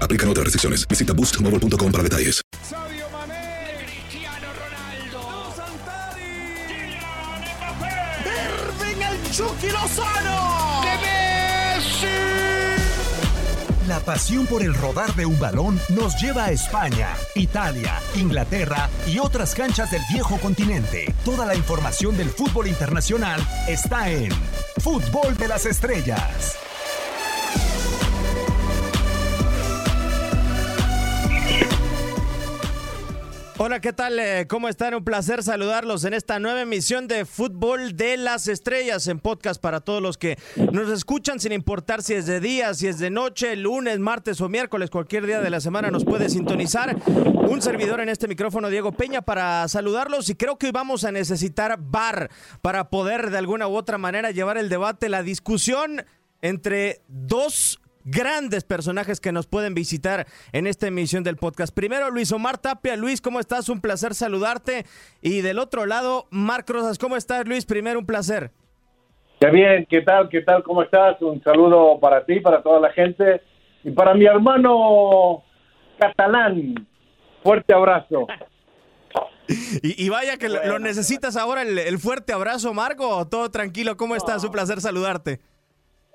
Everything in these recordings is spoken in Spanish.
Aplican otras restricciones. Visita boostmobile.com para detalles. Sadio Mané, Cristiano Ronaldo, Santari, Irving el Chucky Lozano, de Messi. La pasión por el rodar de un balón nos lleva a España, Italia, Inglaterra y otras canchas del viejo continente. Toda la información del fútbol internacional está en Fútbol de las Estrellas. Hola, ¿qué tal? Eh, ¿Cómo están? Un placer saludarlos en esta nueva emisión de Fútbol de las Estrellas en podcast para todos los que nos escuchan sin importar si es de día, si es de noche, lunes, martes o miércoles, cualquier día de la semana nos puede sintonizar. Un servidor en este micrófono, Diego Peña, para saludarlos y creo que hoy vamos a necesitar VAR para poder de alguna u otra manera llevar el debate, la discusión entre dos grandes personajes que nos pueden visitar en esta emisión del podcast. Primero, Luis Omar Tapia. Luis, ¿cómo estás? Un placer saludarte. Y del otro lado, Marc Rosas. ¿Cómo estás, Luis? Primero, un placer. Qué bien, ¿qué tal? ¿Qué tal? ¿Cómo estás? Un saludo para ti, para toda la gente y para mi hermano catalán. Fuerte abrazo. Y, y vaya que lo- lo necesitas ahora, el, el fuerte abrazo, Marco. Todo tranquilo, ¿cómo estás? Un placer saludarte.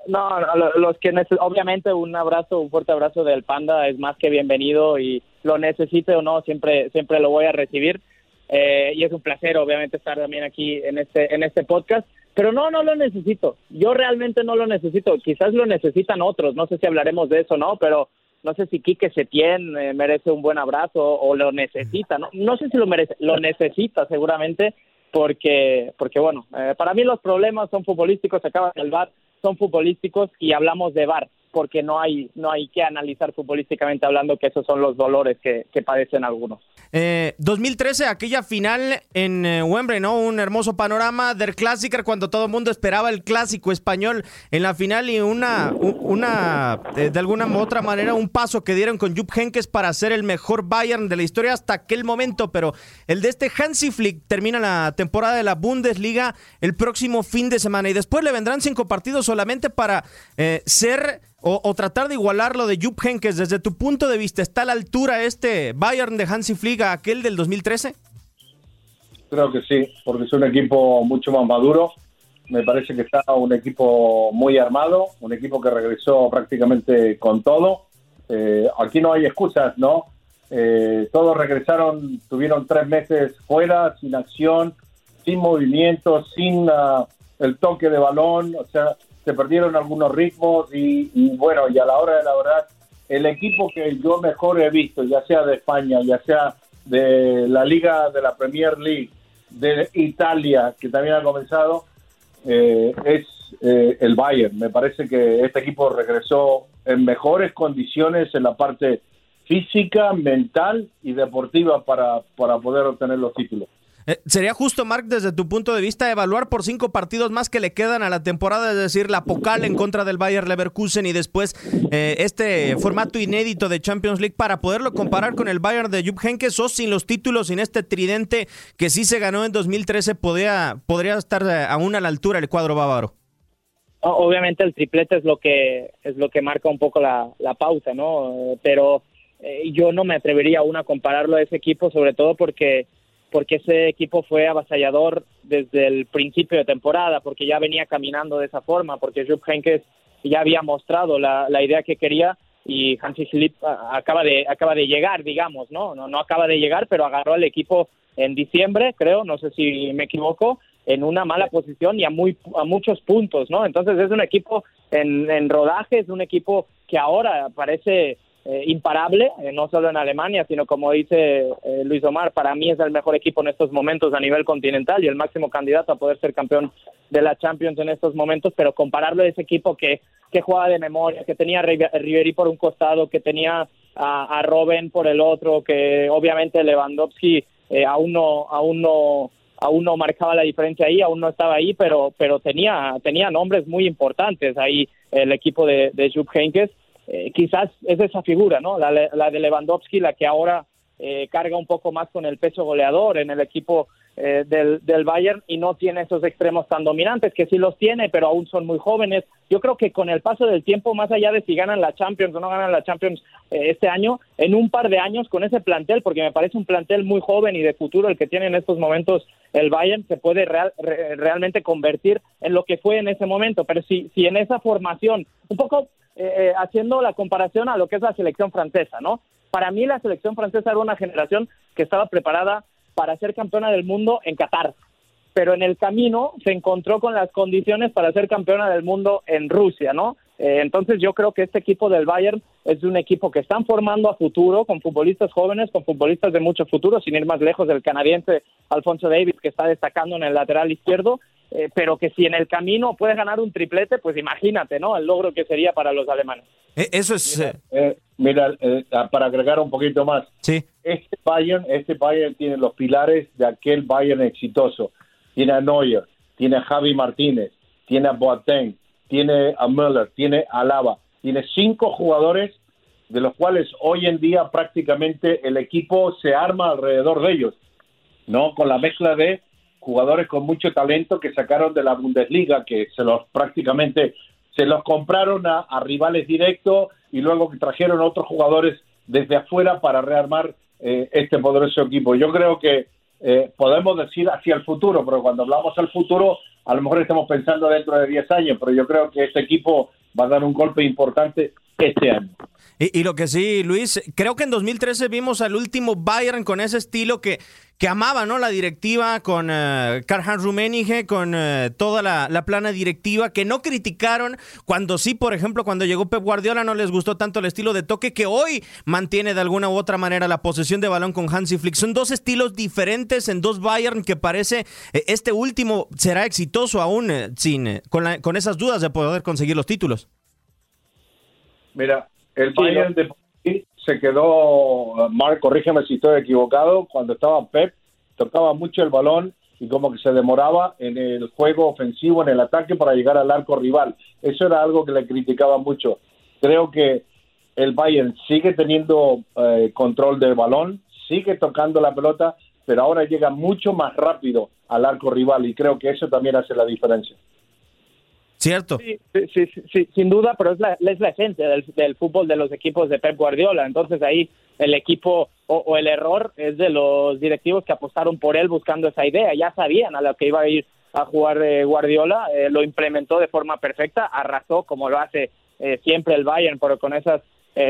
No, no, lo- los que obviamente un abrazo, un fuerte abrazo del Panda es más que bienvenido y lo necesite o no, siempre siempre lo voy a recibir. Eh, y es un placer obviamente estar también aquí en este en este podcast, pero no no lo necesito. Yo realmente no lo necesito. Quizás lo necesitan otros, no sé si hablaremos de eso, ¿no? Pero no sé si Quique Setién eh, merece un buen abrazo o lo necesita, no, no sé si lo merece, lo necesita seguramente porque porque bueno, eh, para mí los problemas son futbolísticos, se acaba el VAR, son futbolísticos y hablamos de VAR porque no hay no hay que analizar futbolísticamente hablando que esos son los dolores que, padecen algunos. Eh, 2013, aquella final en eh, Wembley, ¿no? Un hermoso panorama del Clásico cuando todo el mundo esperaba el clásico español en la final y una, una eh, de alguna u otra manera, un paso que dieron con Jupp Heynckes para ser el mejor Bayern de la historia hasta aquel momento, pero el de este Hansi Flick termina la temporada de la Bundesliga el próximo fin de semana y después le vendrán cinco partidos solamente para eh, ser o, tratar de igualar lo de Jupp Heynckes. Desde tu punto de vista, ¿está a la altura este Bayern de Hansi Flick aquel del 2013? Creo que sí, porque es un equipo mucho más maduro. Me parece que está un equipo muy armado, un equipo que regresó prácticamente con todo. Eh, aquí no hay excusas, ¿no? Eh, todos regresaron, tuvieron tres meses fuera, sin acción, sin movimiento, sin ah, el toque de balón, o sea, se perdieron algunos ritmos y, y bueno, y a la hora de la verdad el equipo que yo mejor he visto, ya sea de España, ya sea de la Liga de la Premier League, de Italia, que también ha comenzado, eh, es eh, el Bayern. Me parece que este equipo regresó en mejores condiciones en la parte física, mental y deportiva para, para poder obtener los títulos. Eh, ¿Sería justo, Mark, desde tu punto de vista, evaluar por cinco partidos más que le quedan a la temporada, es decir, la Pocal en contra del Bayern Leverkusen y después eh, este formato inédito de Champions League para poderlo comparar con el Bayern de Jupp Heynckes o sin los títulos, sin este tridente que sí se ganó en 2013, podría, podría estar eh, aún a la altura el cuadro bávaro? Obviamente el triplete es lo que es lo que marca un poco la, la ¿no? Pero yo no me atrevería aún a compararlo a ese equipo, sobre todo porque porque ese equipo fue avasallador desde el principio de temporada, porque ya venía caminando de esa forma, porque Jupp Heynckes ya había mostrado la, idea que quería y Hansi Flick acaba de acaba de llegar, digamos, ¿no? ¿no? No acaba de llegar, pero agarró al equipo en diciembre, creo, no sé si me equivoco, en una mala posición y a muy a muchos puntos, ¿no? Entonces es un equipo en, en rodaje, es un equipo que ahora parece eh, imparable, eh, no solo en Alemania, sino como dice eh, Luis Omar, para mí es el mejor equipo en estos momentos a nivel continental y el máximo candidato a poder ser campeón de la Champions en estos momentos, pero compararlo a ese equipo que, que juega de memoria, que tenía a Ribery por un costado, que tenía a, a Robben por el otro, que obviamente Lewandowski aún no, aún no aún no marcaba la diferencia ahí, aún no estaba ahí, pero, pero tenía, tenía nombres muy importantes ahí el equipo de, de Jupp Heynckes eh, quizás es esa figura, ¿no? La, de Lewandowski, la que ahora eh, carga un poco más con el peso goleador en el equipo eh, del, Bayern y no tiene esos extremos tan dominantes, que sí los tiene, pero aún son muy jóvenes. Yo creo que con el paso del tiempo, más allá de si ganan la Champions o no ganan la Champions este año, en un par de años con ese plantel, porque me parece un plantel muy joven y de futuro el que tiene en estos momentos el Bayern, se puede real, realmente convertir en lo que fue en ese momento. Pero si, si en esa formación, un poco eh, eh, haciendo la comparación a lo que es la selección francesa, ¿no? Para mí la selección francesa era una generación que estaba preparada para ser campeona del mundo en Qatar, pero en el camino se encontró con las condiciones para ser campeona del mundo en Rusia, ¿no? Eh, entonces yo creo que este equipo del Bayern es un equipo que están formando a futuro, con futbolistas jóvenes, con futbolistas de mucho futuro, sin ir más lejos del canadiense Alfonso Davis, que está destacando en el lateral izquierdo, eh, pero que si en el camino puedes ganar un triplete, pues imagínate, ¿no? El logro que sería para los alemanes. Eh, eso es... Mira, eh, para agregar un poquito más, sí. este Bayern, este Bayern tiene los pilares de aquel Bayern exitoso. Tiene a Neuer, tiene a Javi Martínez, tiene a Boateng, tiene a Müller, tiene a Lava, tiene cinco jugadores de los cuales hoy en día prácticamente el equipo se arma alrededor de ellos, ¿no? Con la mezcla de jugadores con mucho talento que sacaron de la Bundesliga, que se los prácticamente se los compraron a, rivales directos y luego que trajeron otros jugadores desde afuera para rearmar eh, este poderoso equipo. Yo creo que eh, podemos decir hacia el futuro, pero cuando hablamos al futuro, a lo mejor estamos pensando dentro de 10 años, pero yo creo que este equipo va a dar un golpe importante este. Y, lo que sí, Luis, creo que en 2013 vimos al último Bayern con ese estilo que, que amaba, ¿no? La directiva con uh, Karl-Heinz Rummenigge, con eh, toda la, plana directiva, que no criticaron cuando sí, por ejemplo, cuando llegó Pep Guardiola no les gustó tanto el estilo de toque que hoy mantiene de alguna u otra manera la posesión de balón con Hansi Flick. Son dos estilos diferentes en dos Bayern que parece eh, este último será exitoso aún sin con, con esas dudas de poder conseguir los títulos. Mira, el Bayern de se quedó, Marc, corrígeme si estoy equivocado, cuando estaba Pep, tocaba mucho el balón y como que se demoraba en el juego ofensivo, en el ataque para llegar al arco rival. Eso era algo que le criticaba mucho. Creo que el Bayern sigue teniendo eh, control del balón, sigue tocando la pelota, pero ahora llega mucho más rápido al arco rival y creo que eso también hace la diferencia. ¿Cierto? Sí, sí, sí, sin duda, pero es la, es la esencia del, fútbol de los equipos de Pep Guardiola. Entonces ahí el equipo o, el error es de los directivos que apostaron por él buscando esa idea. Ya sabían a lo que iba a ir a jugar eh, Guardiola, eh, lo implementó de forma perfecta, arrasó como lo hace eh, siempre el Bayern, pero con esas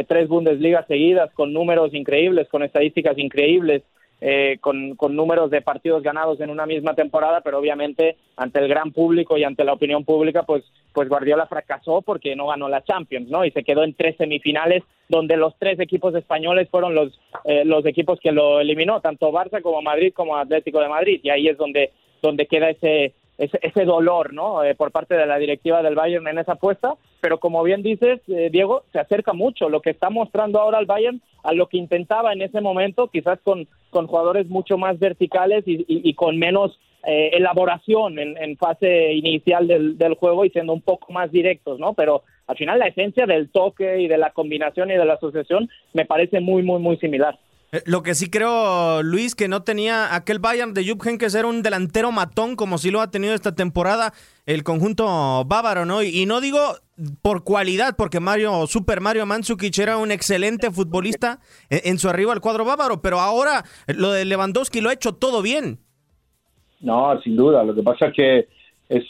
tres Bundesligas seguidas, con números increíbles, con estadísticas increíbles, eh, con, con, números de partidos ganados en una misma temporada, pero obviamente ante el gran público y ante la opinión pública, pues, pues Guardiola fracasó porque no ganó la Champions, ¿no? Y se quedó en tres semifinales donde los tres equipos españoles fueron los, eh, los equipos que lo eliminó, tanto Barça como Madrid como Atlético de Madrid, y ahí es donde, donde queda ese, ese, dolor, ¿no? Eh, por parte de la directiva del Bayern en esa apuesta, pero como bien dices, eh, Diego, se acerca mucho lo que está mostrando ahora el Bayern a lo que intentaba en ese momento, quizás con, con jugadores mucho más verticales y, con menos eh, elaboración en, fase inicial del, juego y siendo un poco más directos, ¿no? Pero al final la esencia del toque y de la combinación y de la asociación me parece muy, muy, muy similar. Eh, lo que sí creo, Luis, que no tenía aquel Bayern de Jupp que era un delantero matón como si lo ha tenido esta temporada el conjunto bávaro, ¿no? Y, no digo por cualidad, porque Mario, Super Mario Mandzukic era un excelente futbolista en, su arriba al cuadro bávaro, pero ahora lo de Lewandowski lo ha hecho todo bien. No, sin duda. Lo que pasa es que es,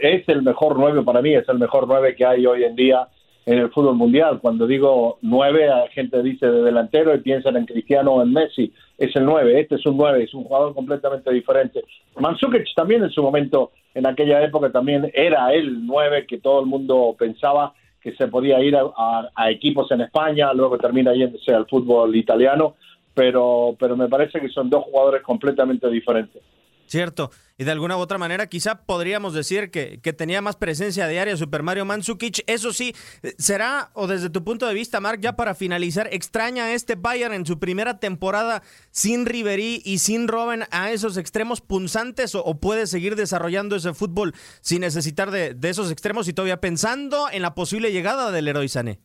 es el mejor nueve para mí, es el mejor nueve que hay hoy en día en el fútbol mundial. Cuando digo nueve, la gente dice de delantero y piensan en Cristiano o en Messi. Es el nueve, este es un nueve, es un jugador completamente diferente. Mandzukic también en su momento, en aquella época también era el nueve que todo el mundo pensaba que se podía ir a, equipos en España, luego termina yéndose al fútbol italiano, pero, pero me parece que son dos jugadores completamente diferentes. Cierto. Y de alguna u otra manera, quizá podríamos decir que, que, tenía más presencia diaria Super Mario Mandzukic. Eso sí, ¿será, o desde tu punto de vista, Mark, ya para finalizar, extraña a este Bayern en su primera temporada sin Ribery y sin Robben a esos extremos punzantes o, puede seguir desarrollando ese fútbol sin necesitar de, esos extremos y todavía pensando en la posible llegada del héroe Sané?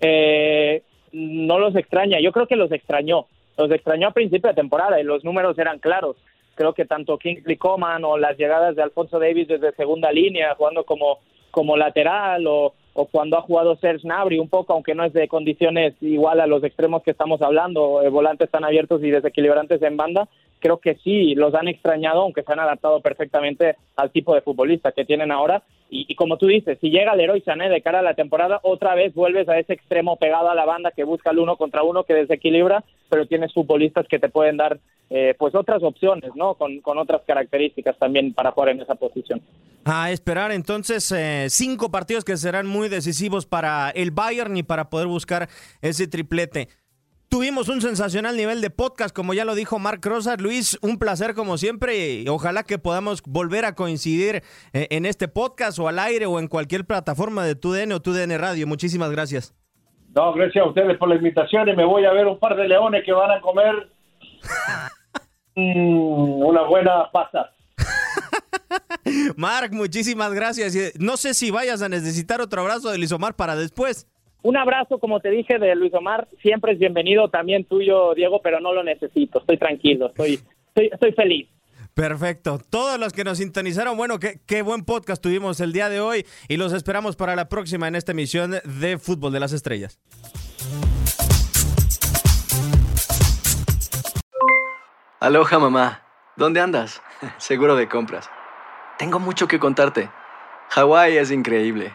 Eh, no los extraña, yo creo que los extrañó. Los extrañó a principio de temporada y los números eran claros creo que tanto Kingsley Coman o las llegadas de Alfonso Davis desde segunda línea, jugando como, como lateral o, cuando ha jugado Serge Gnabry un poco, aunque no es de condiciones igual a los extremos que estamos hablando, eh, volantes tan abiertos y desequilibrantes en banda, creo que sí los han extrañado, aunque se han adaptado perfectamente al tipo de futbolista que tienen ahora. Y, como tú dices, si llega héroe Sané de cara a la temporada, otra vez vuelves a ese extremo pegado a la banda que busca el uno contra uno, que desequilibra, pero tienes futbolistas que te pueden dar eh, pues otras opciones, ¿no? Con, con, otras características también para jugar en esa posición. A esperar entonces eh, cinco partidos que serán muy decisivos para el Bayern y para poder buscar ese triplete. Tuvimos un sensacional nivel de podcast, como ya lo dijo Mark Rosas. Luis, un placer como siempre y ojalá que podamos volver a coincidir eh, en este podcast o al aire o en cualquier plataforma de TUDN o TUDN Radio. Muchísimas gracias. No, gracias a ustedes por la invitación y me voy a ver un par de leones que van a comer mm, una buena pasta. Mark, muchísimas gracias. No sé si vayas a necesitar otro abrazo de Lisomar para después. Un abrazo, como te dije, de Luis Omar. Siempre es bienvenido, también tuyo, Diego, pero no lo necesito. Estoy tranquilo, estoy, estoy, feliz. Perfecto. Todos los que nos sintonizaron, bueno, qué, qué, buen podcast tuvimos el día de hoy y los esperamos para la próxima en esta emisión de Fútbol de las Estrellas. Aloha, mamá. ¿Dónde andas? Seguro de compras. Tengo mucho que contarte. Hawái es increíble.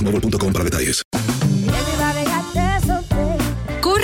para detalles